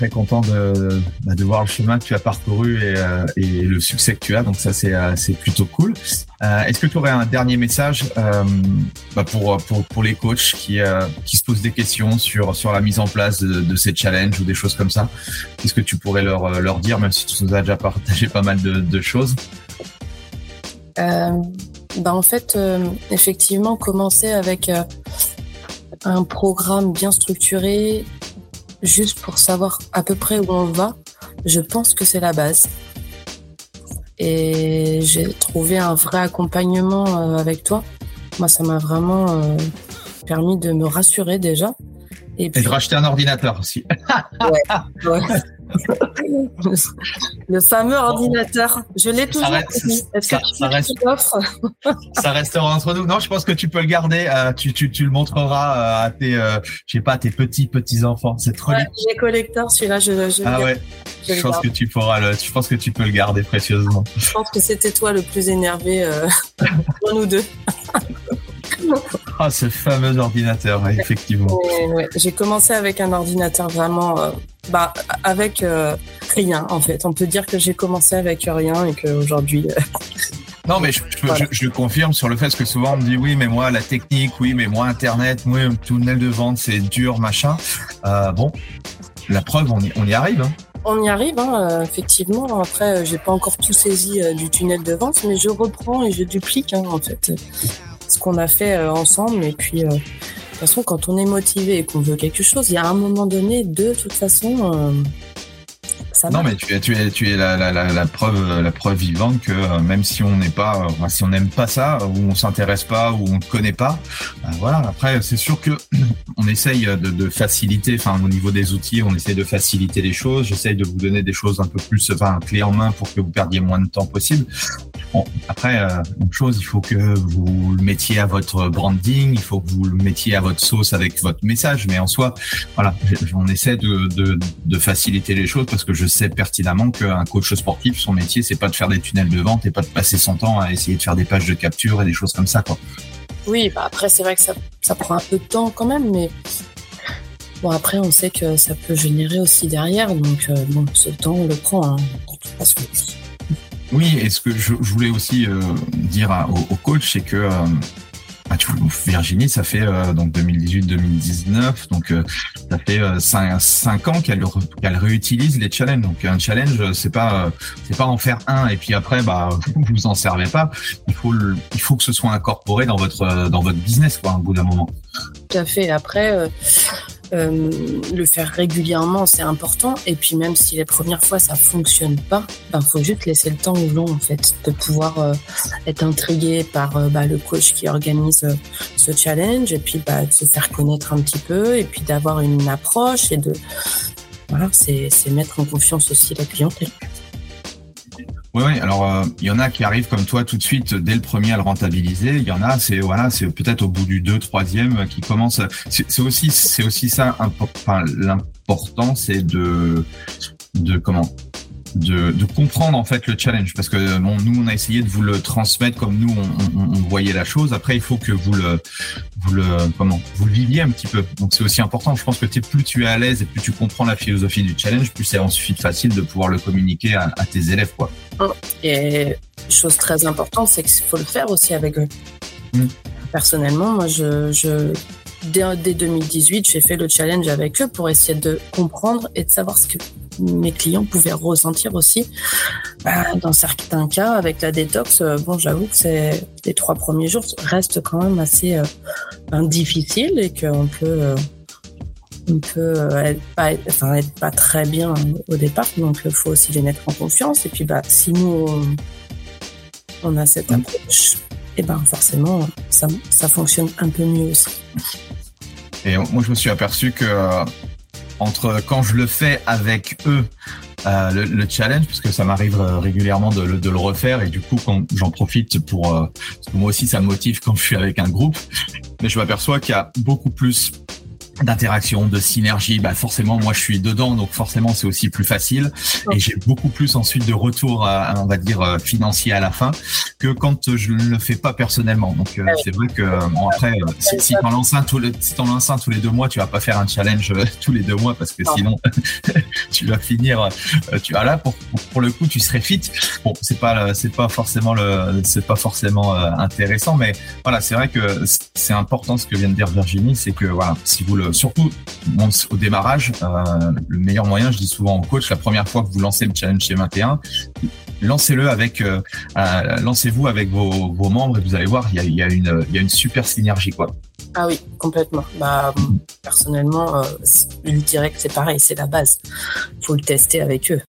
très content de, bah, de voir le chemin que tu as parcouru et, euh, le succès que tu as. Donc ça, c'est euh, plutôt cool. Euh, Est-ce que tu aurais un dernier message bah pour, les coachs qui, se posent des questions sur, la mise en place de, ces challenges ou des choses comme ça? Qu'est-ce que tu pourrais leur, leur dire, même si tu nous as déjà partagé pas mal de, de choses? Bah En fait, effectivement, commencer avec un programme bien structuré, juste pour savoir à peu près où on va, je pense que c'est la base. Et j'ai trouvé un vrai accompagnement euh, avec toi. Moi, ça m'a vraiment euh, permis de me rassurer déjà. Et, puis... de racheter un ordinateur aussi. ouais, ouais. Le fameux ordinateur. Je l'ai toujours. Est-ce que tu, ça, reste, ça restera entre nous. Non, je pense que tu peux le garder. Euh, tu, tu, tu, le montreras euh, à tes, euh, je sais pas, tes petits petits enfants. C'est trop ouais, J'ai collecteur, celui-là, je, je. Ah ouais. Je, je pense que tu pourras le. Je pense que tu peux le garder précieusement. Je pense que c'était toi le plus énervé euh, pour nous deux. Ah, ce fameux ordinateur, effectivement. Ouais, J'ai commencé avec un ordinateur vraiment, euh, bah, avec euh, rien en fait. On peut dire que j'ai commencé avec rien et qu'aujourd'hui. Euh... Non, mais je, je, voilà. je, je, confirme sur le fait que souvent on me dit oui, mais moi la technique, oui, mais moi Internet, oui, tunnel de vente, c'est dur, machin. Bon, la preuve, on y, on y arrive. Hein. On y arrive, hein, effectivement. Après, j'ai pas encore tout saisi du tunnel de vente, mais je reprends et je duplique hein, en fait ce qu'on a fait euh, ensemble. Et puis, euh, de toute façon, quand on est motivé et qu'on veut quelque chose, il y a un moment donné, de toute façon, euh, non, mais tu es, tu es, tu es la, la, la, la preuve, la preuve vivante que même si on n'est pas, si on n'aime pas ça, ou on s'intéresse pas, ou on ne connaît pas, ben voilà. Après, c'est sûr que on essaye de, de, faciliter, enfin au niveau des outils, on essaye de faciliter les choses. J'essaye de vous donner des choses un peu plus, enfin clés en main pour que vous perdiez moins de temps possible. Bon, après, euh, une chose, il faut que vous le mettiez à votre branding, il faut que vous le mettiez à votre sauce avec votre message. Mais en soi, voilà, on essaie de, de, de faciliter les choses parce que je sais pertinemment qu'un coach sportif, son métier, c'est pas de faire des tunnels de vente et pas de passer son temps à essayer de faire des pages de capture et des choses comme ça, quoi. Oui, bah après, c'est vrai que ça, ça prend un peu de temps quand même, mais bon, après, on sait que ça peut générer aussi derrière, donc euh, bon, ce temps, on le prend, hein. Oui, et ce que je, je voulais aussi euh, dire à, au, au, coach, c'est que euh, ah, tu, Virginie, ça fait euh, donc 2018-2019, donc euh, ça fait 5, euh, 5 ans qu'elle qu'elle réutilise les challenges. Donc un challenge, c'est pas c'est pas en faire un et puis après bah vous vous en servez pas. Il faut le, il faut que ce soit incorporé dans votre dans votre business quoi, au bout d'un moment. Tout à fait. Après euh, le faire régulièrement, c'est important. Et puis même si les premières fois ça fonctionne pas, ben faut juste laisser le temps aux gens en fait de pouvoir euh, être intrigué par euh, bah, le coach qui organise euh, ce challenge et puis bah, de se faire connaître un petit peu et puis d'avoir une approche et de voilà, c'est mettre en confiance aussi la clientèle. Oui, oui. Alors, il euh, y en a qui arrivent comme toi tout de suite dès le premier à le rentabiliser. Il y en a, c'est voilà, c'est peut-être au bout du deux, troisième qui commence. C'est aussi, c'est aussi ça. Enfin, l'important, c'est de, de comment de, de, comprendre en fait le challenge. Parce que bon nous on a essayé de vous le transmettre comme nous on, on, on voyait la chose. Après il faut que vous le vous le comment vous le viviez un petit peu. Donc c'est aussi important. Je pense que es, plus tu es à l'aise et plus tu comprends la philosophie du challenge plus c'est ensuite facile de pouvoir le communiquer à, à tes élèves quoi. Et chose très importante c'est qu'il faut le faire aussi avec eux. Mmh. personnellement moi je, je dès, dès 2018 j'ai fait le challenge avec eux pour essayer de comprendre et de savoir ce que mes clients pouvaient ressentir aussi. Bah, dans certains cas, avec la détox, euh, bon, j'avoue que c'est les trois premiers jours restent quand même assez euh, difficiles et qu'on peut euh, on peut être pas, enfin, être pas très bien au départ, donc il faut aussi les mettre en confiance. Et puis, bah, si nous, on, a cette mm. approche, et ben forcément, ça, ça fonctionne un peu mieux aussi. Et moi, je me suis aperçu que entre quand je le fais avec eux, euh, le, challenge, parce que ça m'arrive euh, régulièrement de, le refaire, et du coup, quand j'en profite pour, euh, parce que moi aussi, ça me motive quand je suis avec un groupe, mais je m'aperçois qu'il y a beaucoup plus d'interaction, de synergie, bah forcément moi je suis dedans, donc forcément c'est aussi plus facile et j'ai beaucoup plus ensuite de retour, à, on va dire euh, financier à la fin que quand je ne le fais pas personnellement. Donc euh, c'est vrai que bon, après si, si t'en lances un tous les si t'en lances un tous les deux mois, tu vas pas faire un challenge euh, tous les deux mois parce que sinon tu vas finir. Tu vas là pour, pour le coup tu serais fit. Bon c'est pas c'est pas forcément le c'est pas forcément intéressant, mais voilà c'est vrai que c'est important ce que vient de dire Virginie, c'est que voilà si vous le surtout au démarrage, euh, le meilleur moyen, je dis souvent au coach, la première fois que vous lancez le challenge chez 21, lancez-le avec, euh, euh, lancez-vous avec vos, membres et vous allez voir, il y a, une, il y a une super synergie quoi. Ah oui, complètement. Bah, personnellement, je dirais que c'est pareil, c'est la base. Faut le tester avec eux.